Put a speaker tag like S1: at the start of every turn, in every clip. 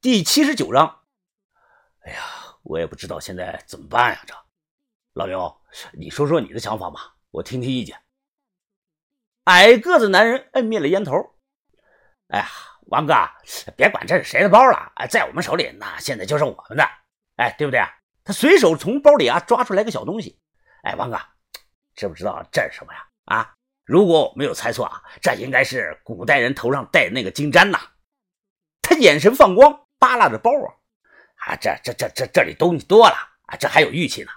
S1: 第七十九章。哎呀，我也不知道现在怎么办呀！这老刘，你说说你的想法吧，我听听意见。矮个子男人摁灭了烟头。哎呀，王哥，别管这是谁的包了，哎，在我们手里，那现在就是我们的，哎，对不对？他随手从包里啊抓出来个小东西。哎，王哥，知不知道这是什么呀？啊，如果我没有猜错啊，这应该是古代人头上戴的那个金簪呐。他眼神放光，扒拉着包啊，啊，这这这这这里东西多了啊，这还有玉器呢。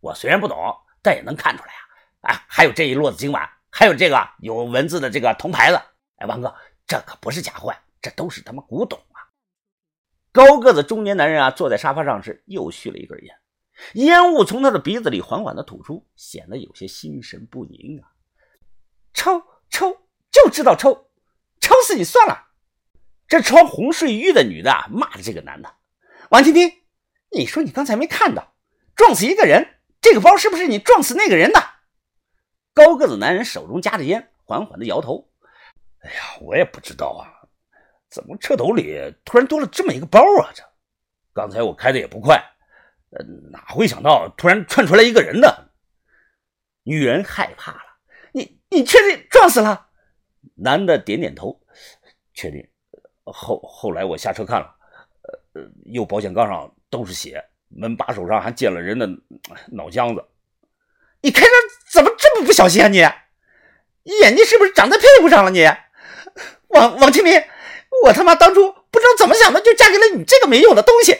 S1: 我虽然不懂，但也能看出来呀。啊，还有这一摞子金碗。还有这个有文字的这个铜牌子，哎，王哥，这可不是假货，这都是他妈古董啊！高个子中年男人啊，坐在沙发上是又续了一根烟，烟雾从他的鼻子里缓缓的吐出，显得有些心神不宁啊。抽抽，就知道抽，抽死你算了！这穿红睡衣的女的，骂着这个男的：“王听听，你说你刚才没看到撞死一个人，这个包是不是你撞死那个人的？”高个子男人手中夹着烟，缓缓的摇头：“哎呀，我也不知道啊，怎么车斗里突然多了这么一个包啊？这刚才我开的也不快，呃，哪会想到突然窜出来一个人呢？”女人害怕了：“你你确定撞死了？”男的点点头：“确定。后后来我下车看了，呃呃，右保险杠上都是血，门把手上还溅了人的脑浆子。你开车？”怎么这么不小心啊你？眼睛是不是长在屁股上了你？王王清明，我他妈当初不知道怎么想的，就嫁给了你这个没用的东西。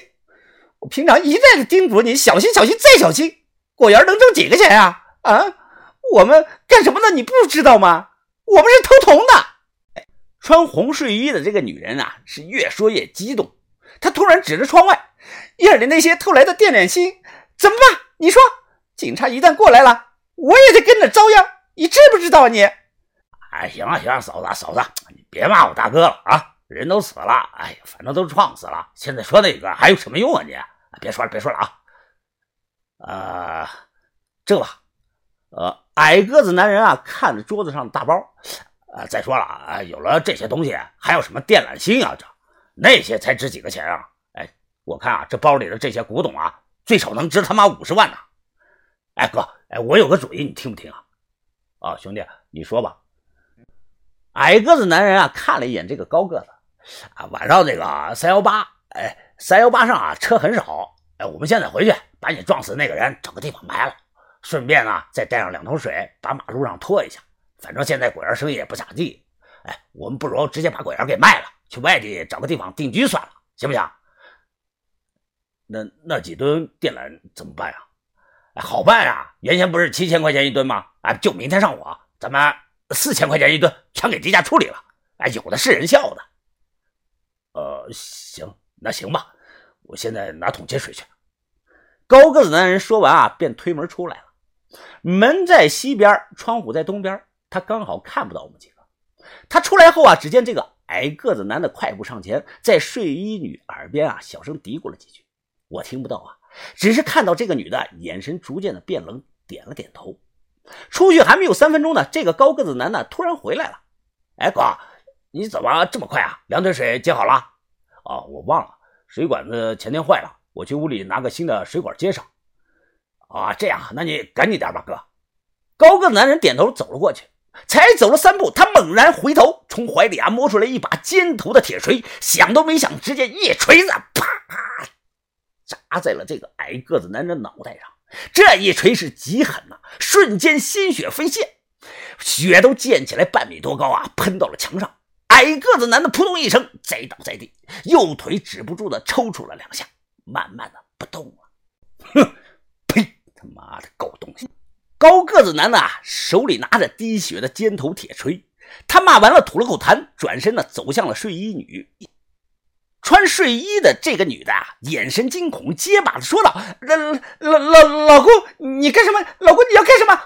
S1: 我平常一再的叮嘱你小心小心再小心，果园能挣几个钱呀？啊，我们干什么的你不知道吗？我们是偷铜的。穿红睡衣的这个女人啊，是越说越激动。她突然指着窗外，夜里那些偷来的电缆芯怎么办？你说，警察一旦过来了。我也得跟着遭殃，你知不知道啊你？哎，行了行了，嫂子嫂子，你别骂我大哥了啊！人都死了，哎呀，反正都撞死了，现在说那个还有什么用啊你？别说了别说了啊！啊，这吧，呃，矮个子男人啊，看着桌子上的大包，啊，再说了啊，有了这些东西，还有什么电缆芯啊？这那些才值几个钱啊？哎，我看啊，这包里的这些古董啊，最少能值他妈五十万呢！哎哥。哎，我有个主意，你听不听啊？啊，兄弟，你说吧。矮个子男人啊，看了一眼这个高个子，啊，晚上这个三幺八，哎，三幺八上啊车很少，哎，我们现在回去把你撞死那个人找个地方埋了，顺便呢再带上两桶水，把马路上拖一下。反正现在果园生意也不咋地，哎，我们不如直接把果园给卖了，去外地找个地方定居算了，行不行？那那几吨电缆怎么办呀？哎好办啊！原先不是七千块钱一吨吗？啊，就明天上午，咱们四千块钱一吨全给低价处理了。哎，有的是人笑的。呃，行，那行吧，我现在拿桶接水去。高个子男人说完啊，便推门出来了。门在西边，窗户在东边，他刚好看不到我们几个。他出来后啊，只见这个矮个子男的快步上前，在睡衣女耳边啊小声嘀咕了几句，我听不到啊。只是看到这个女的眼神逐渐的变冷，点了点头。出去还没有三分钟呢，这个高个子男的突然回来了。哎哥，你怎么这么快啊？两桶水接好了？哦，我忘了，水管子前天坏了，我去屋里拿个新的水管接上。啊，这样，那你赶紧点吧，哥。高个子男人点头走了过去，才走了三步，他猛然回头，从怀里啊摸出来一把尖头的铁锤，想都没想，直接一锤子，啪！砸在了这个矮个子男人脑袋上，这一锤是极狠呐，瞬间鲜血飞溅，血都溅起来半米多高啊，喷到了墙上。矮个子男的扑通一声栽倒在地，右腿止不住的抽搐了两下，慢慢的不动了。哼，呸！他妈的狗东西！高个子男的啊，手里拿着滴血的尖头铁锤，他骂完了吐了口痰，转身呢走向了睡衣女。穿睡衣的这个女的啊，眼神惊恐，结巴的说道：“老老老老公，你干什么？老公，你要干什么？啊！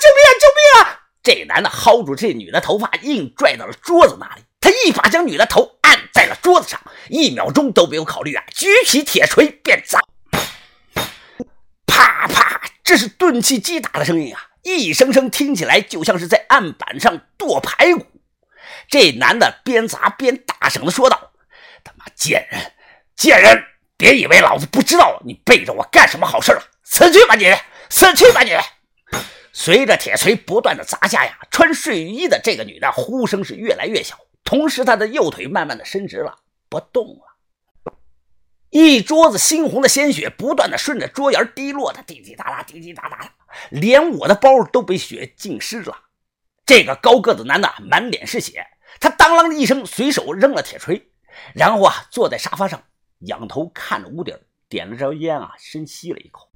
S1: 救命啊！救命啊！”这男的薅住这女的头发，硬拽到了桌子那里。他一把将女的头按在了桌子上，一秒钟都没有考虑啊，举起铁锤便砸。啪啪，这是钝器击打的声音啊，一声声听起来就像是在案板上剁排骨。这男的边砸边大声的说道。他妈贱人，贱人，别以为老子不知道你背着我干什么好事了！死去吧你！死去吧你！随着铁锤不断的砸下呀，穿睡衣的这个女的呼声是越来越小，同时她的右腿慢慢的伸直了，不动了。一桌子猩红的鲜血不断的顺着桌沿滴落的，滴滴答答，滴滴答答的，连我的包都被血浸湿了。这个高个子男的满脸是血，他当啷的一声随手扔了铁锤，然后啊坐在沙发上，仰头看着屋顶，点了着烟啊，深吸了一口。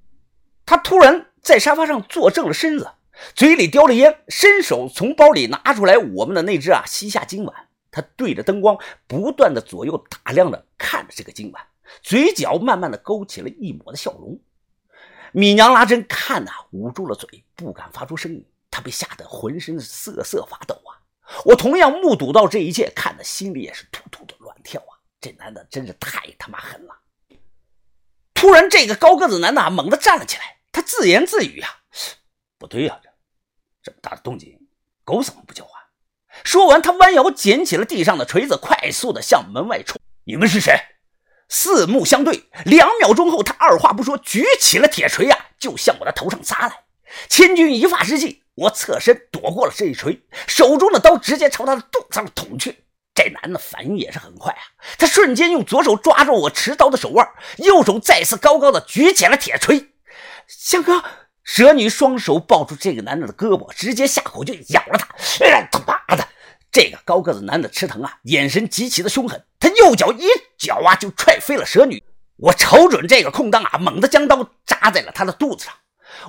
S1: 他突然。在沙发上坐正了身子，嘴里叼着烟，伸手从包里拿出来我们的那只啊西夏金碗。他对着灯光不断的左右打量着看着这个金碗，嘴角慢慢的勾起了一抹的笑容。米娘拉真看呐，捂住了嘴，不敢发出声音。她被吓得浑身瑟瑟发抖啊！我同样目睹到这一切，看的心里也是突突的乱跳啊！这男的真是太他妈狠了！突然，这个高个子男的猛地站了起来。他自言自语：“呀，不对呀，这这么大的动静，狗怎么不叫唤？”说完，他弯腰捡起了地上的锤子，快速的向门外冲。你们是谁？四目相对，两秒钟后，他二话不说，举起了铁锤呀，就向我的头上砸来。千钧一发之际，我侧身躲过了这一锤，手中的刀直接朝他的肚子上捅去。这男的反应也是很快啊，他瞬间用左手抓住我持刀的手腕，右手再次高高的举起了铁锤。香哥，蛇女双手抱住这个男的的胳膊，直接下口就咬了他。哎，这个高个子男的吃疼啊，眼神极其的凶狠。他右脚一脚啊，就踹飞了蛇女。我瞅准这个空档啊，猛地将刀扎在了他的肚子上。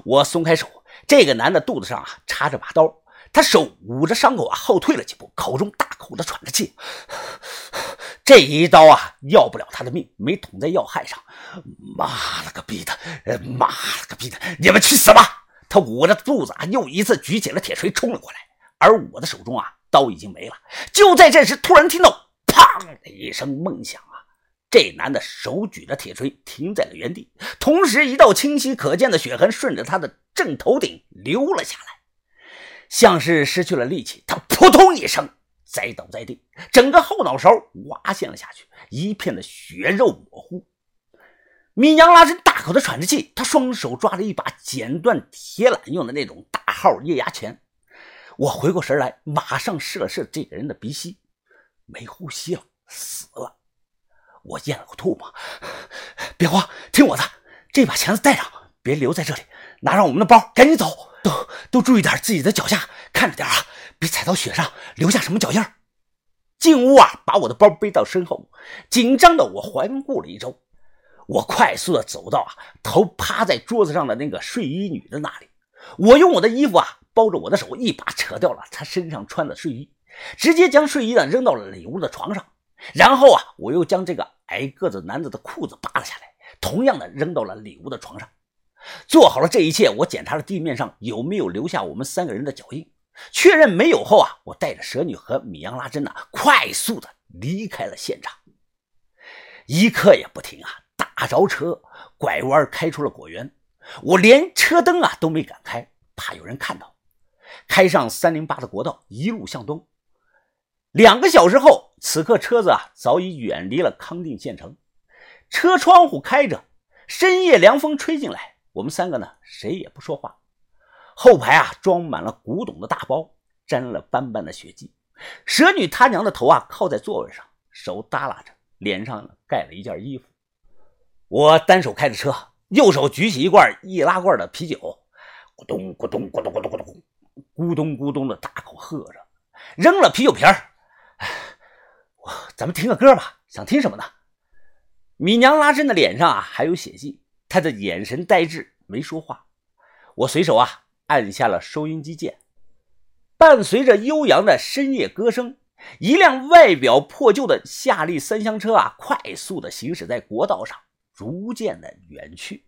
S1: 我松开手，这个男的肚子上啊插着把刀，他手捂着伤口啊，后退了几步，口中大口的喘着气。这一刀啊，要不了他的命，没捅在要害上。妈了个逼的！呃妈了个逼的！你们去死吧！他捂着肚子啊，又一次举起了铁锤冲了过来，而我的手中啊，刀已经没了。就在这时，突然听到“砰”的一声闷响啊！这男的手举着铁锤停在了原地，同时一道清晰可见的血痕顺着他的正头顶流了下来，像是失去了力气，他扑通一声。栽倒在地，整个后脑勺挖陷了下去，一片的血肉模糊。米娘拉伸大口的喘着气，他双手抓着一把剪断铁缆用的那种大号液压钳。我回过神来，马上试了试这个人的鼻息，没呼吸了，死了。我咽了口唾沫，别慌，听我的，这把钳子带上，别留在这里，拿上我们的包，赶紧走，都都注意点自己的脚下，看着点啊。别踩到雪上，留下什么脚印进屋啊，把我的包背到身后，紧张的我环顾了一周。我快速的走到啊，头趴在桌子上的那个睡衣女的那里。我用我的衣服啊包着我的手，一把扯掉了他身上穿的睡衣，直接将睡衣呢扔到了里屋的床上。然后啊，我又将这个矮个子男子的裤子扒了下来，同样的扔到了里屋的床上。做好了这一切，我检查了地面上有没有留下我们三个人的脚印。确认没有后啊，我带着蛇女和米扬拉珍呐，快速的离开了现场。一刻也不停啊，打着车，拐弯开出了果园。我连车灯啊都没敢开，怕有人看到。开上三零八的国道，一路向东。两个小时后，此刻车子啊早已远离了康定县城。车窗户开着，深夜凉风吹进来，我们三个呢谁也不说话。后排啊，装满了古董的大包，沾了斑斑的血迹。蛇女他娘的头啊，靠在座位上，手耷拉着，脸上盖了一件衣服。我单手开着车，右手举起一罐易拉罐的啤酒，咕咚咕咚咕咚咕咚咕咚，咕咚咕咚的大口喝着，扔了啤酒瓶儿。我咱们听个歌吧，想听什么呢？米娘拉伸的脸上啊还有血迹，她的眼神呆滞，没说话。我随手啊。按下了收音机键，伴随着悠扬的深夜歌声，一辆外表破旧的夏利三厢车啊，快速的行驶在国道上，逐渐的远去。